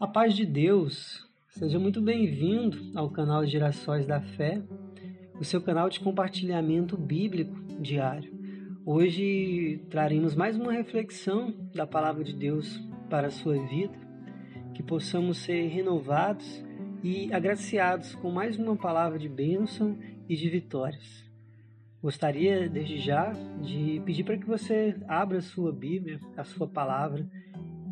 A paz de Deus, seja muito bem-vindo ao canal Gerações da Fé, o seu canal de compartilhamento bíblico diário. Hoje traremos mais uma reflexão da palavra de Deus para a sua vida, que possamos ser renovados e agraciados com mais uma palavra de bênção e de vitórias. Gostaria, desde já, de pedir para que você abra a sua Bíblia, a sua palavra,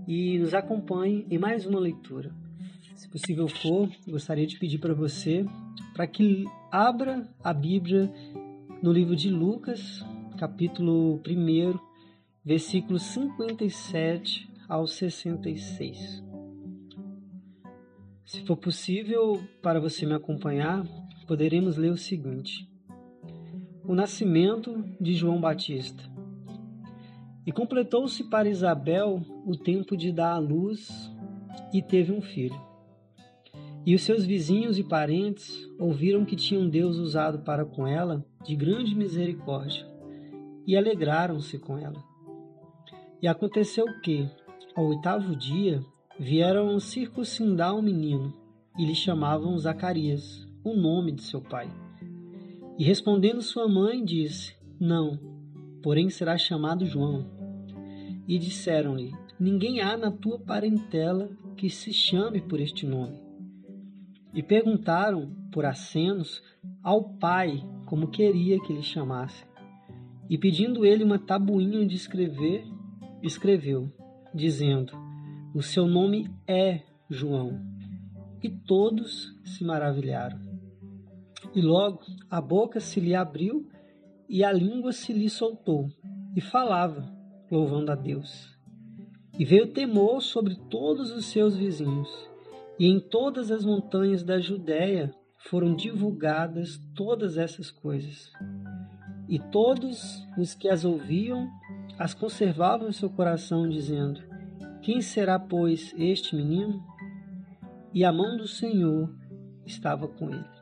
e nos acompanhe em mais uma leitura. Se possível for, gostaria de pedir para você para que abra a Bíblia no livro de Lucas, capítulo 1, versículos 57 ao 66. Se for possível para você me acompanhar, poderemos ler o seguinte: O nascimento de João Batista. E completou-se para Isabel o tempo de dar à luz e teve um filho. E os seus vizinhos e parentes ouviram que tinham Deus usado para com ela de grande misericórdia e alegraram-se com ela. E aconteceu que, ao oitavo dia, vieram circuncindar um menino e lhe chamavam Zacarias, o nome de seu pai. E respondendo sua mãe, disse: Não, porém será chamado João. E disseram-lhe: Ninguém há na tua parentela que se chame por este nome. E perguntaram, por acenos, ao pai como queria que lhe chamasse. E pedindo ele uma tabuinha de escrever, escreveu, dizendo: O seu nome é João. E todos se maravilharam. E logo a boca se lhe abriu e a língua se lhe soltou, e falava, louvando a Deus. E veio temor sobre todos os seus vizinhos, e em todas as montanhas da Judéia foram divulgadas todas essas coisas. E todos os que as ouviam as conservavam em seu coração, dizendo: Quem será, pois, este menino? E a mão do Senhor estava com ele.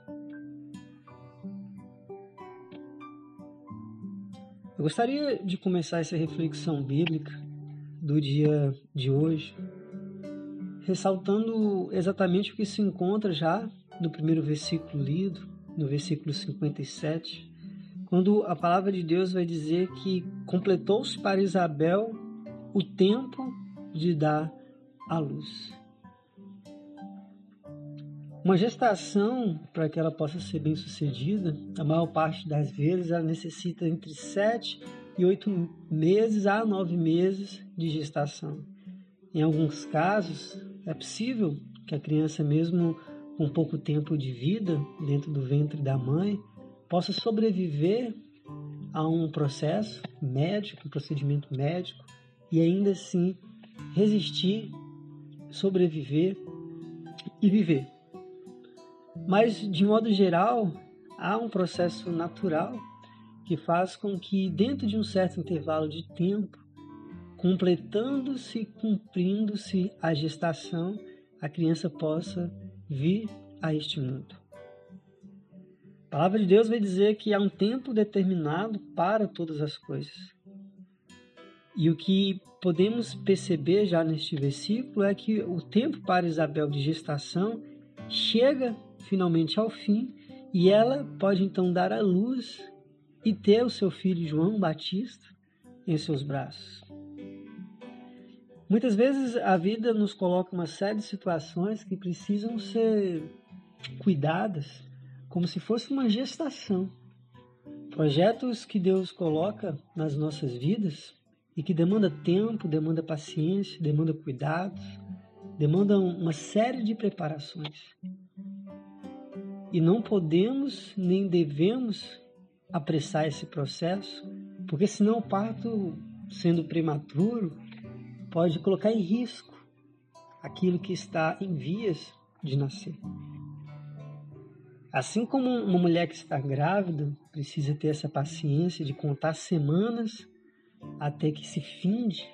Eu gostaria de começar essa reflexão bíblica do dia de hoje, ressaltando exatamente o que se encontra já no primeiro versículo lido, no versículo 57, quando a palavra de Deus vai dizer que completou-se para Isabel o tempo de dar à luz. Uma gestação, para que ela possa ser bem sucedida, a maior parte das vezes ela necessita entre sete e oito meses a nove meses de gestação. Em alguns casos, é possível que a criança, mesmo com pouco tempo de vida dentro do ventre da mãe, possa sobreviver a um processo médico, um procedimento médico, e ainda assim resistir, sobreviver e viver. Mas, de modo geral, há um processo natural que faz com que, dentro de um certo intervalo de tempo, completando-se cumprindo-se a gestação, a criança possa vir a este mundo. A palavra de Deus vai dizer que há um tempo determinado para todas as coisas. E o que podemos perceber já neste versículo é que o tempo para Isabel de gestação chega finalmente ao fim e ela pode então dar à luz e ter o seu filho João Batista em seus braços. Muitas vezes a vida nos coloca uma série de situações que precisam ser cuidadas como se fosse uma gestação. Projetos que Deus coloca nas nossas vidas e que demanda tempo, demanda paciência, demanda cuidados, demandam uma série de preparações. E não podemos nem devemos apressar esse processo, porque senão o parto, sendo prematuro, pode colocar em risco aquilo que está em vias de nascer. Assim como uma mulher que está grávida precisa ter essa paciência de contar semanas até que se finde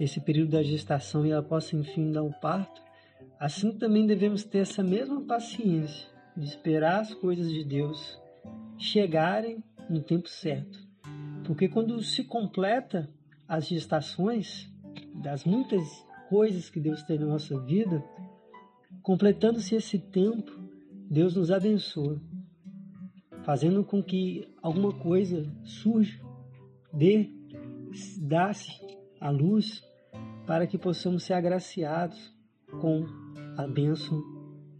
esse período da gestação e ela possa enfim dar o parto, assim também devemos ter essa mesma paciência de esperar as coisas de Deus chegarem no tempo certo. Porque quando se completa as gestações das muitas coisas que Deus tem na nossa vida, Completando-se esse tempo, Deus nos abençoa, fazendo com que alguma coisa surja, dê, dá-se a luz para que possamos ser agraciados com a bênção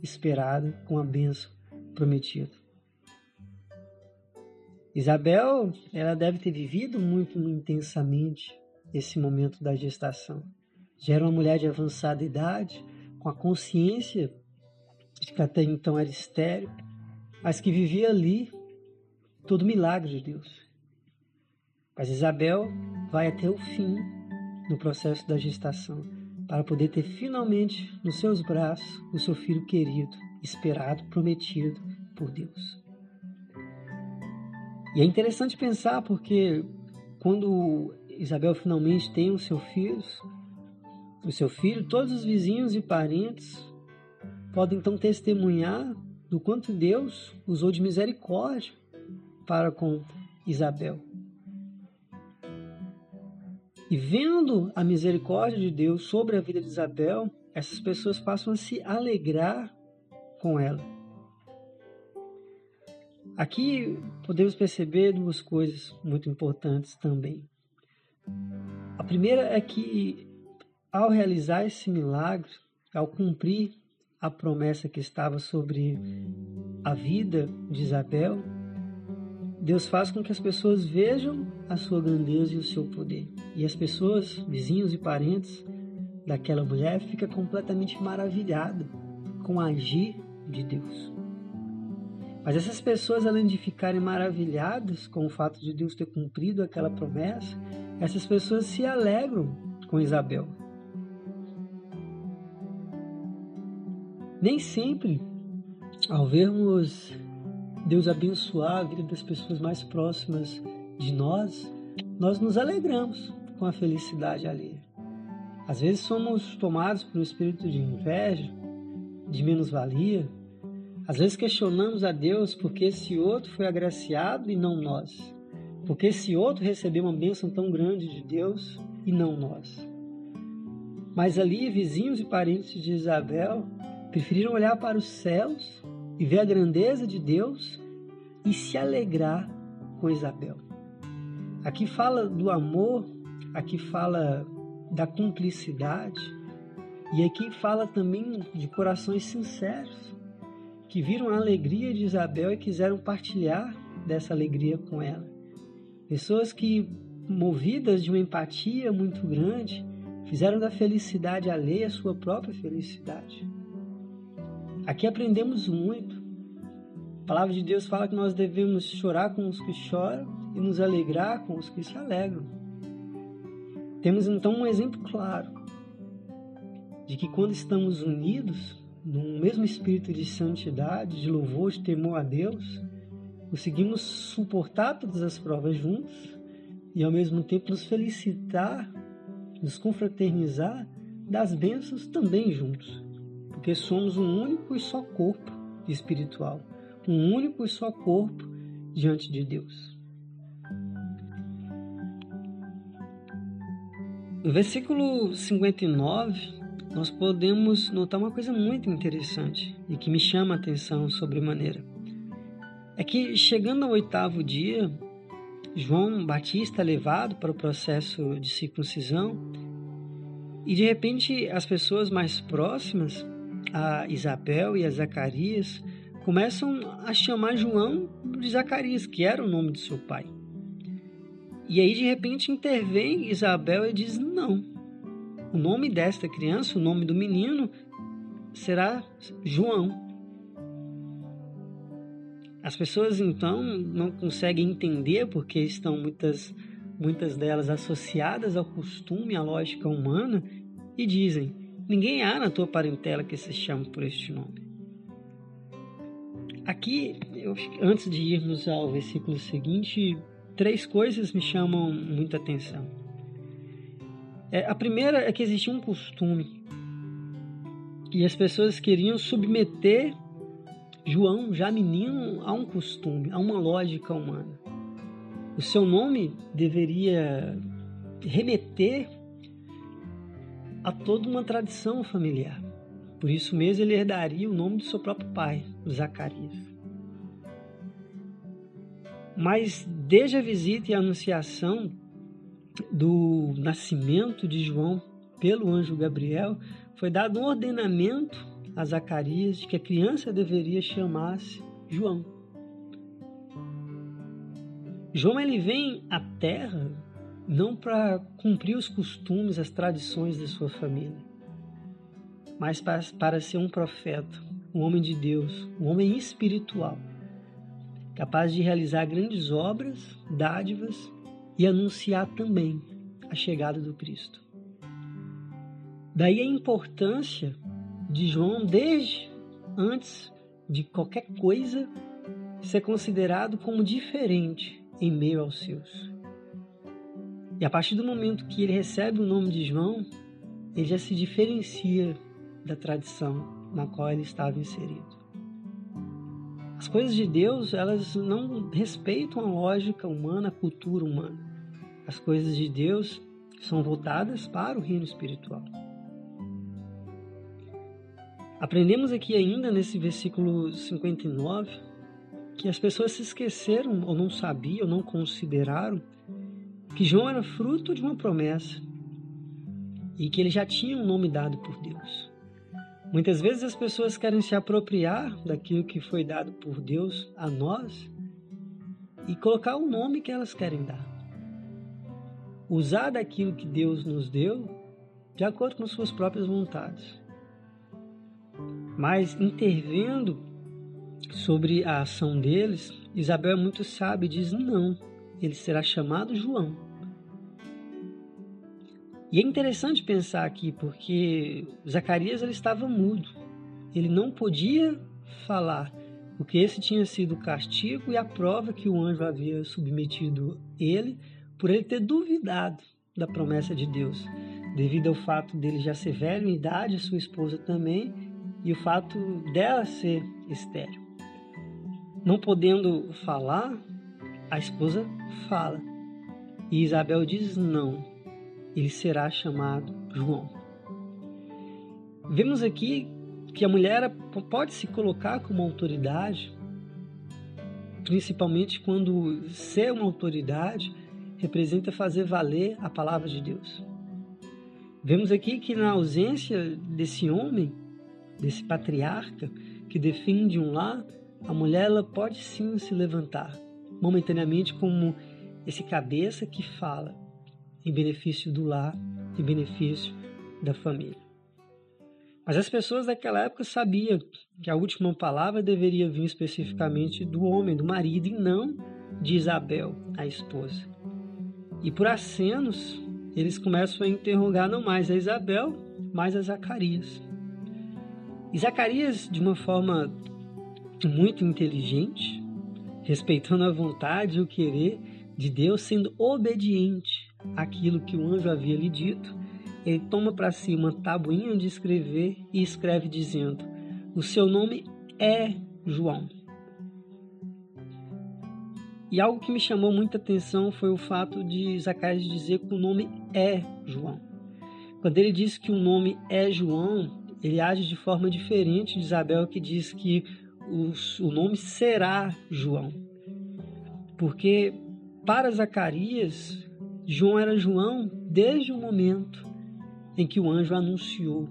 esperada, com a bênção prometida. Isabel, ela deve ter vivido muito intensamente esse momento da gestação. Já era uma mulher de avançada idade, com a consciência de que até então era estéreo, mas que vivia ali todo milagre de Deus. Mas Isabel vai até o fim no processo da gestação, para poder ter finalmente nos seus braços o seu filho querido, esperado, prometido por Deus. E é interessante pensar porque quando Isabel finalmente tem o seu filho, o seu filho, todos os vizinhos e parentes podem então testemunhar do quanto Deus usou de misericórdia para com Isabel. E vendo a misericórdia de Deus sobre a vida de Isabel, essas pessoas passam a se alegrar com ela. Aqui podemos perceber duas coisas muito importantes também. A primeira é que, ao realizar esse milagre, ao cumprir a promessa que estava sobre a vida de Isabel, Deus faz com que as pessoas vejam a sua grandeza e o seu poder. E as pessoas, vizinhos e parentes daquela mulher, ficam completamente maravilhadas com o agir de Deus. Mas essas pessoas, além de ficarem maravilhadas com o fato de Deus ter cumprido aquela promessa, essas pessoas se alegram com Isabel. Nem sempre, ao vermos Deus abençoar a vida das pessoas mais próximas de nós, nós nos alegramos com a felicidade alheia. Às vezes somos tomados por um espírito de inveja, de menos-valia. Às vezes questionamos a Deus porque esse outro foi agraciado e não nós. Porque esse outro recebeu uma bênção tão grande de Deus e não nós. Mas ali, vizinhos e parentes de Isabel preferiram olhar para os céus e ver a grandeza de Deus e se alegrar com Isabel. Aqui fala do amor, aqui fala da cumplicidade e aqui fala também de corações sinceros que viram a alegria de Isabel e quiseram partilhar dessa alegria com ela. Pessoas que, movidas de uma empatia muito grande, fizeram da felicidade alheia a sua própria felicidade. Aqui aprendemos muito. A palavra de Deus fala que nós devemos chorar com os que choram e nos alegrar com os que se alegram. Temos então um exemplo claro de que quando estamos unidos num mesmo espírito de santidade, de louvor, de temor a Deus, conseguimos suportar todas as provas juntos e ao mesmo tempo nos felicitar, nos confraternizar das bênçãos também juntos porque somos um único e só corpo espiritual, um único e só corpo diante de Deus. No versículo 59, nós podemos notar uma coisa muito interessante e que me chama a atenção sobremaneira. É que chegando ao oitavo dia, João Batista é levado para o processo de circuncisão e de repente as pessoas mais próximas a Isabel e a Zacarias começam a chamar João de Zacarias, que era o nome de seu pai. E aí de repente intervém Isabel e diz: Não, o nome desta criança, o nome do menino, será João. As pessoas então não conseguem entender porque estão muitas, muitas delas associadas ao costume, à lógica humana, e dizem: Ninguém há na tua parentela que se chame por este nome. Aqui, eu, antes de irmos ao versículo seguinte, três coisas me chamam muita atenção. É, a primeira é que existia um costume e as pessoas queriam submeter João, já menino, a um costume, a uma lógica humana. O seu nome deveria remeter a toda uma tradição familiar. Por isso mesmo ele herdaria o nome do seu próprio pai, Zacarias. Mas desde a visita e a anunciação do nascimento de João pelo anjo Gabriel, foi dado um ordenamento a Zacarias de que a criança deveria chamar-se João. João ele vem à terra não para cumprir os costumes, as tradições da sua família, mas para, para ser um profeta, um homem de Deus, um homem espiritual, capaz de realizar grandes obras, dádivas e anunciar também a chegada do Cristo. Daí a importância de João, desde antes de qualquer coisa, ser considerado como diferente em meio aos seus. E a partir do momento que ele recebe o nome de João, ele já se diferencia da tradição na qual ele estava inserido. As coisas de Deus, elas não respeitam a lógica humana, a cultura humana. As coisas de Deus são voltadas para o reino espiritual. Aprendemos aqui ainda nesse versículo 59 que as pessoas se esqueceram ou não sabiam, ou não consideraram que João era fruto de uma promessa e que ele já tinha um nome dado por Deus. Muitas vezes as pessoas querem se apropriar daquilo que foi dado por Deus a nós e colocar o nome que elas querem dar. Usar daquilo que Deus nos deu de acordo com suas próprias vontades mas intervendo sobre a ação deles, Isabel é muito sábia e diz: não, ele será chamado João. E é interessante pensar aqui, porque Zacarias ele estava mudo, ele não podia falar, porque esse tinha sido o castigo e a prova que o anjo havia submetido ele por ele ter duvidado da promessa de Deus, devido ao fato dele já ser velho em idade, sua esposa também, e o fato dela ser estéril. Não podendo falar, a esposa fala. E Isabel diz não, ele será chamado João. Vemos aqui que a mulher pode se colocar como autoridade, principalmente quando ser uma autoridade representa fazer valer a palavra de Deus. Vemos aqui que na ausência desse homem, desse patriarca que defende um lar, a mulher ela pode sim se levantar momentaneamente como esse cabeça que fala em benefício do lar, em benefício da família. Mas as pessoas daquela época sabiam que a última palavra deveria vir especificamente do homem, do marido, e não de Isabel, a esposa. E por acenos, eles começam a interrogar não mais a Isabel, mas a Zacarias. E Zacarias, de uma forma muito inteligente, respeitando a vontade e o querer de Deus, sendo obediente àquilo que o anjo havia lhe dito, ele toma para si uma tabuinha de escrever e escreve dizendo: O seu nome é João. E algo que me chamou muita atenção foi o fato de Zacarias dizer que o nome é João. Quando ele diz que o nome é João, ele age de forma diferente de Isabel, que diz que o nome será João. Porque para Zacarias, João era João desde o momento em que o anjo anunciou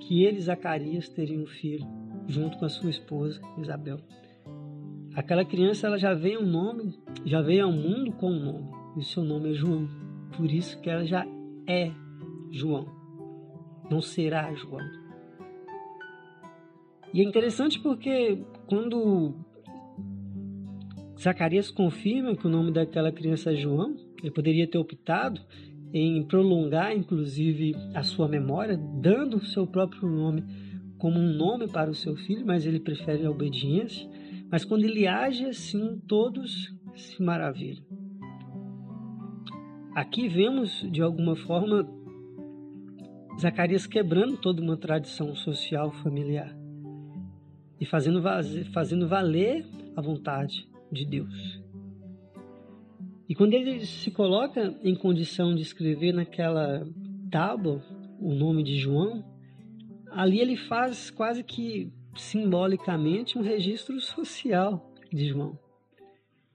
que ele, Zacarias, teria um filho, junto com a sua esposa Isabel. Aquela criança ela já veio um nome, já veio ao mundo com um nome, e seu nome é João. Por isso que ela já é João. Não será João. E é interessante porque quando Zacarias confirma que o nome daquela criança é João, ele poderia ter optado em prolongar, inclusive, a sua memória, dando o seu próprio nome como um nome para o seu filho, mas ele prefere a obediência. Mas quando ele age assim, todos se maravilham. Aqui vemos, de alguma forma, Zacarias quebrando toda uma tradição social familiar e fazendo, fazendo valer a vontade de Deus. E quando ele se coloca em condição de escrever naquela tábua o nome de João, ali ele faz quase que simbolicamente um registro social de João,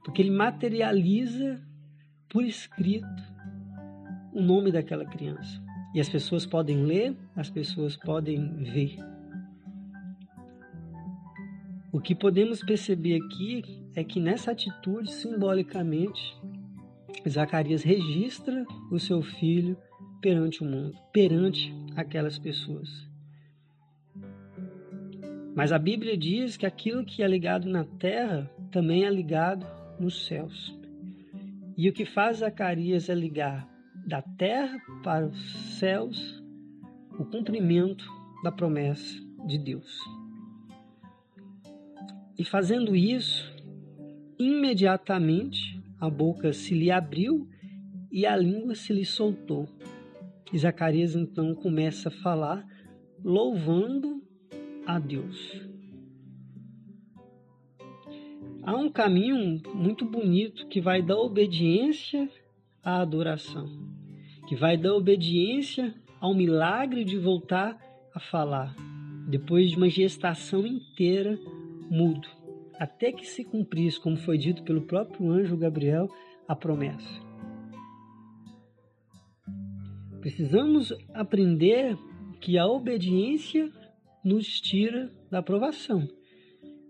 porque ele materializa por escrito o nome daquela criança. E as pessoas podem ler, as pessoas podem ver. O que podemos perceber aqui é que nessa atitude, simbolicamente, Zacarias registra o seu filho perante o mundo, perante aquelas pessoas. Mas a Bíblia diz que aquilo que é ligado na terra também é ligado nos céus. E o que faz Zacarias é ligar da terra para os céus o cumprimento da promessa de Deus. E fazendo isso, imediatamente a boca se lhe abriu e a língua se lhe soltou. E Zacarias então começa a falar, louvando a Deus. Há um caminho muito bonito que vai da obediência à adoração, que vai da obediência ao milagre de voltar a falar, depois de uma gestação inteira mudo, até que se cumprisse, como foi dito pelo próprio anjo Gabriel, a promessa. Precisamos aprender que a obediência nos tira da aprovação.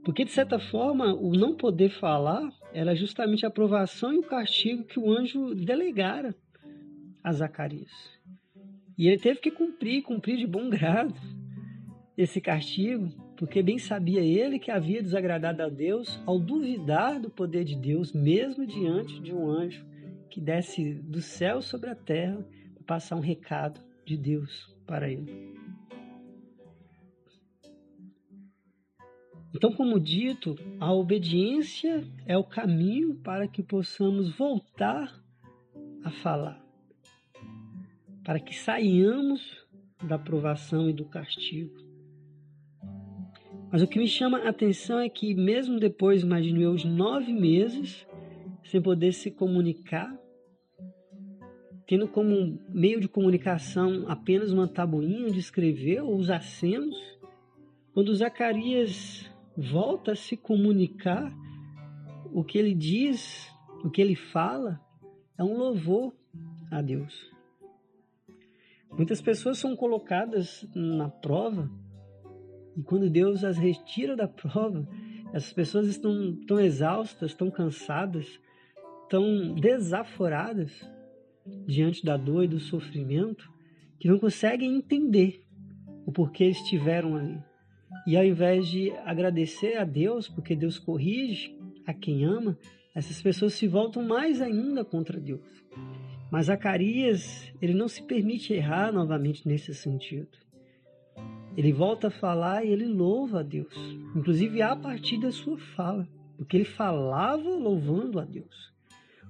Porque, de certa forma, o não poder falar era justamente a aprovação e o castigo que o anjo delegara a Zacarias. E ele teve que cumprir, cumprir de bom grado esse castigo, porque bem sabia ele que havia desagradado a Deus ao duvidar do poder de Deus, mesmo diante de um anjo que desce do céu sobre a terra para passar um recado de Deus para ele. Então, como dito, a obediência é o caminho para que possamos voltar a falar, para que saiamos da provação e do castigo. Mas o que me chama a atenção é que, mesmo depois, imagino eu, os nove meses, sem poder se comunicar, tendo como meio de comunicação apenas uma tabuinha de escrever ou os acenos, quando Zacarias volta a se comunicar, o que ele diz, o que ele fala, é um louvor a Deus. Muitas pessoas são colocadas na prova e quando Deus as retira da prova, essas pessoas estão tão exaustas, tão cansadas, tão desaforadas diante da dor e do sofrimento, que não conseguem entender o porquê estiveram ali. E ao invés de agradecer a Deus, porque Deus corrige a quem ama, essas pessoas se voltam mais ainda contra Deus. Mas Zacarias, ele não se permite errar novamente nesse sentido. Ele volta a falar e ele louva a Deus, inclusive a partir da sua fala, porque ele falava louvando a Deus.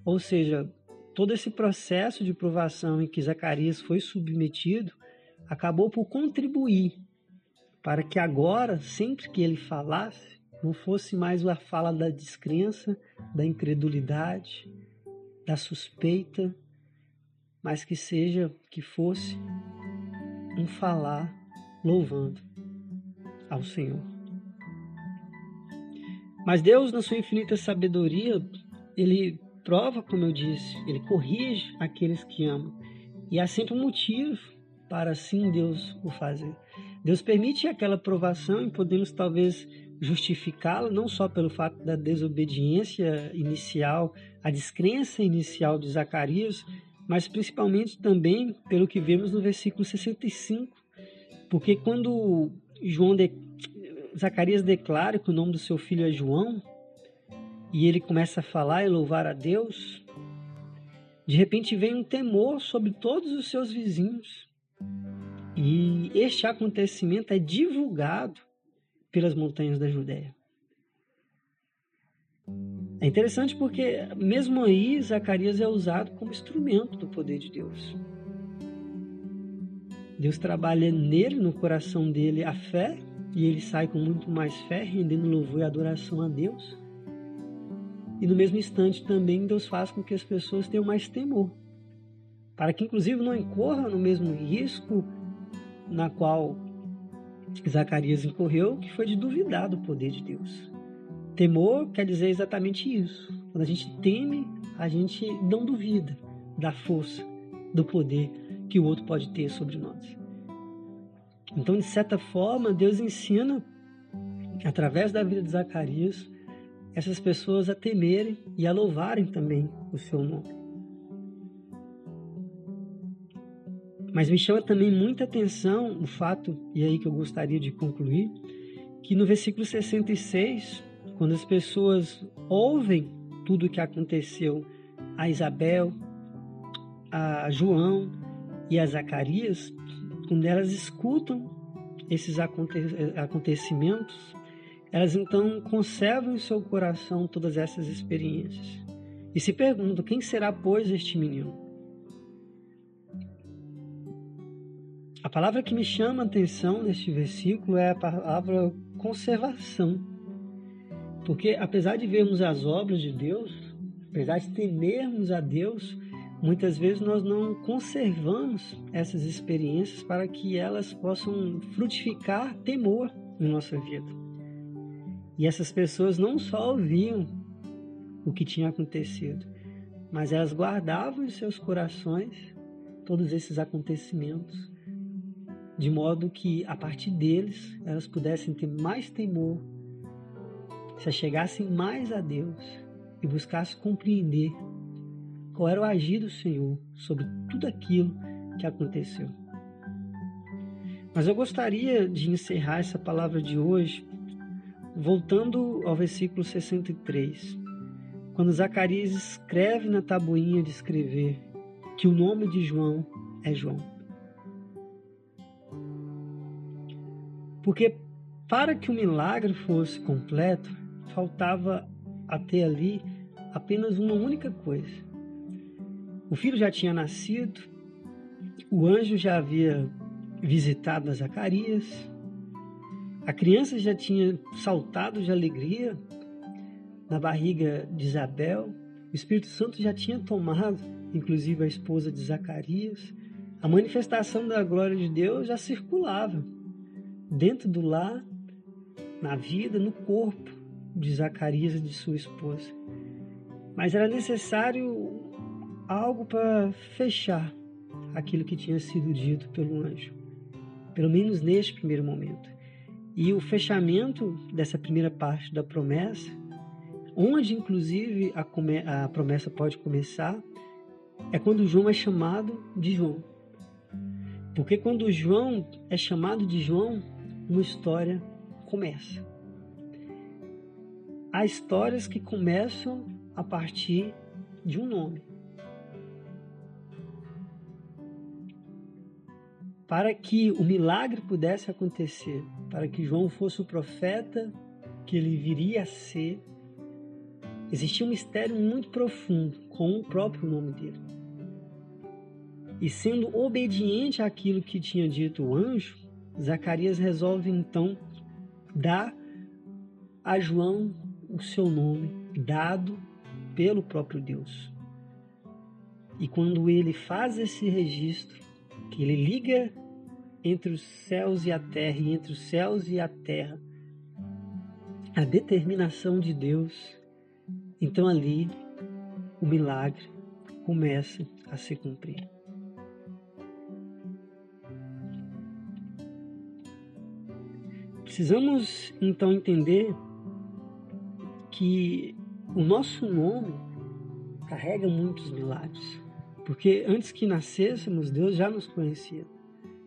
Ou seja, todo esse processo de provação em que Zacarias foi submetido acabou por contribuir para que agora, sempre que ele falasse, não fosse mais a fala da descrença, da incredulidade, da suspeita, mas que seja, que fosse um falar louvando ao Senhor. Mas Deus, na sua infinita sabedoria, ele prova, como eu disse, ele corrige aqueles que amam. E há sempre um motivo para assim Deus o fazer. Deus permite aquela provação e podemos talvez justificá-la não só pelo fato da desobediência inicial, a descrença inicial de Zacarias, mas principalmente também pelo que vemos no versículo 65, porque quando João de... Zacarias declara que o nome do seu filho é João, e ele começa a falar e louvar a Deus, de repente vem um temor sobre todos os seus vizinhos. E este acontecimento é divulgado pelas montanhas da Judéia. É interessante porque, mesmo aí, Zacarias é usado como instrumento do poder de Deus. Deus trabalha nele, no coração dele, a fé, e ele sai com muito mais fé, rendendo louvor e adoração a Deus. E no mesmo instante também Deus faz com que as pessoas tenham mais temor, para que inclusive não incorra no mesmo risco na qual Zacarias incorreu, que foi de duvidar do poder de Deus. Temor quer dizer exatamente isso. Quando a gente teme, a gente não duvida da força, do poder que o outro pode ter sobre nós. Então, de certa forma, Deus ensina, através da vida de Zacarias, essas pessoas a temerem e a louvarem também o seu nome. Mas me chama também muita atenção o fato, e é aí que eu gostaria de concluir, que no versículo 66, quando as pessoas ouvem tudo o que aconteceu a Isabel, a João e a Zacarias, quando elas escutam esses acontecimentos, elas então conservam em seu coração todas essas experiências e se perguntam: quem será, pois, este menino? A palavra que me chama a atenção neste versículo é a palavra conservação. Porque apesar de vermos as obras de Deus, apesar de temermos a Deus, muitas vezes nós não conservamos essas experiências para que elas possam frutificar temor em nossa vida. E essas pessoas não só ouviam o que tinha acontecido, mas elas guardavam em seus corações todos esses acontecimentos, de modo que a partir deles elas pudessem ter mais temor, se achegassem mais a Deus e buscassem compreender qual era o agir do Senhor sobre tudo aquilo que aconteceu. Mas eu gostaria de encerrar essa palavra de hoje Voltando ao versículo 63, quando Zacarias escreve na tabuinha de escrever que o nome de João é João. Porque para que o milagre fosse completo, faltava até ali apenas uma única coisa. O filho já tinha nascido, o anjo já havia visitado a Zacarias, a criança já tinha saltado de alegria na barriga de Isabel, o Espírito Santo já tinha tomado, inclusive, a esposa de Zacarias. A manifestação da glória de Deus já circulava dentro do lar, na vida, no corpo de Zacarias e de sua esposa. Mas era necessário algo para fechar aquilo que tinha sido dito pelo anjo, pelo menos neste primeiro momento. E o fechamento dessa primeira parte da promessa, onde inclusive a, a promessa pode começar, é quando João é chamado de João. Porque quando João é chamado de João, uma história começa. Há histórias que começam a partir de um nome. Para que o milagre pudesse acontecer, para que João fosse o profeta que ele viria a ser, existia um mistério muito profundo com o próprio nome dele. E sendo obediente àquilo que tinha dito o anjo, Zacarias resolve então dar a João o seu nome, dado pelo próprio Deus. E quando ele faz esse registro, que ele liga entre os céus e a terra, e entre os céus e a terra, a determinação de Deus, então ali o milagre começa a se cumprir. Precisamos então entender que o nosso nome carrega muitos milagres, porque antes que nascêssemos, Deus já nos conhecia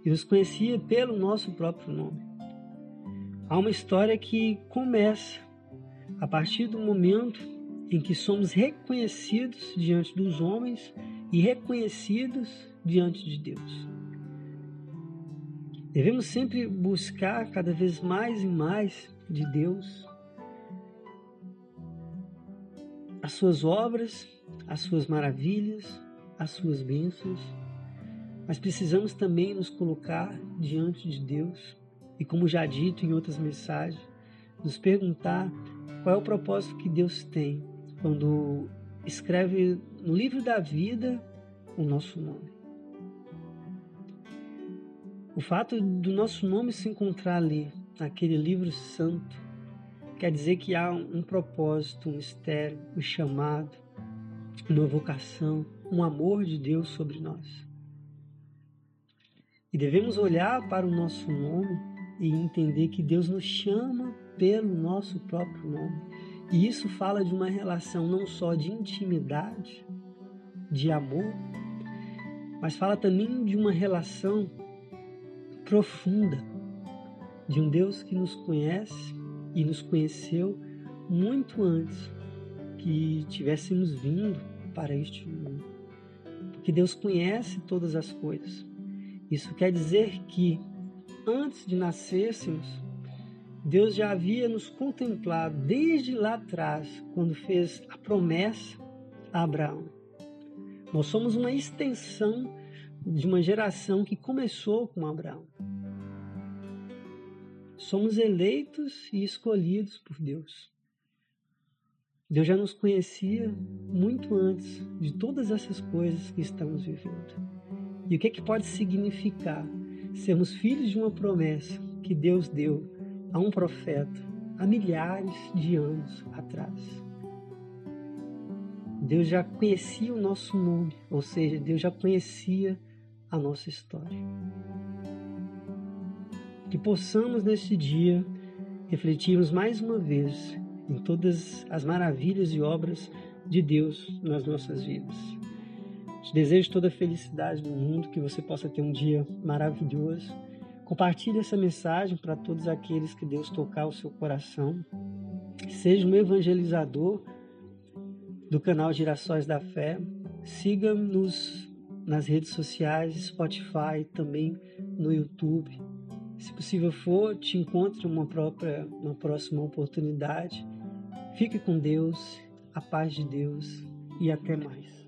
e nos conhecia pelo nosso próprio nome. Há uma história que começa a partir do momento em que somos reconhecidos diante dos homens e reconhecidos diante de Deus. Devemos sempre buscar cada vez mais e mais de Deus, as suas obras, as suas maravilhas, as suas bênçãos mas precisamos também nos colocar diante de Deus e, como já dito em outras mensagens, nos perguntar qual é o propósito que Deus tem quando escreve no livro da vida o nosso nome. O fato do nosso nome se encontrar ali, naquele livro santo, quer dizer que há um propósito, um mistério, um chamado, uma vocação, um amor de Deus sobre nós. E devemos olhar para o nosso nome e entender que Deus nos chama pelo nosso próprio nome. E isso fala de uma relação não só de intimidade, de amor, mas fala também de uma relação profunda, de um Deus que nos conhece e nos conheceu muito antes que tivéssemos vindo para este mundo. Porque Deus conhece todas as coisas. Isso quer dizer que antes de nascêssemos, Deus já havia nos contemplado desde lá atrás, quando fez a promessa a Abraão. Nós somos uma extensão de uma geração que começou com Abraão. Somos eleitos e escolhidos por Deus. Deus já nos conhecia muito antes de todas essas coisas que estamos vivendo. E o que, é que pode significar sermos filhos de uma promessa que Deus deu a um profeta há milhares de anos atrás? Deus já conhecia o nosso nome, ou seja, Deus já conhecia a nossa história. Que possamos neste dia refletirmos mais uma vez em todas as maravilhas e obras de Deus nas nossas vidas. Te desejo toda a felicidade do mundo, que você possa ter um dia maravilhoso. Compartilhe essa mensagem para todos aqueles que Deus tocar o seu coração. Seja um evangelizador do canal Girassóis da Fé. Siga-nos nas redes sociais, Spotify, também no YouTube. Se possível for, te encontre uma própria, uma próxima oportunidade. Fique com Deus, a paz de Deus e até mais.